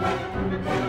Música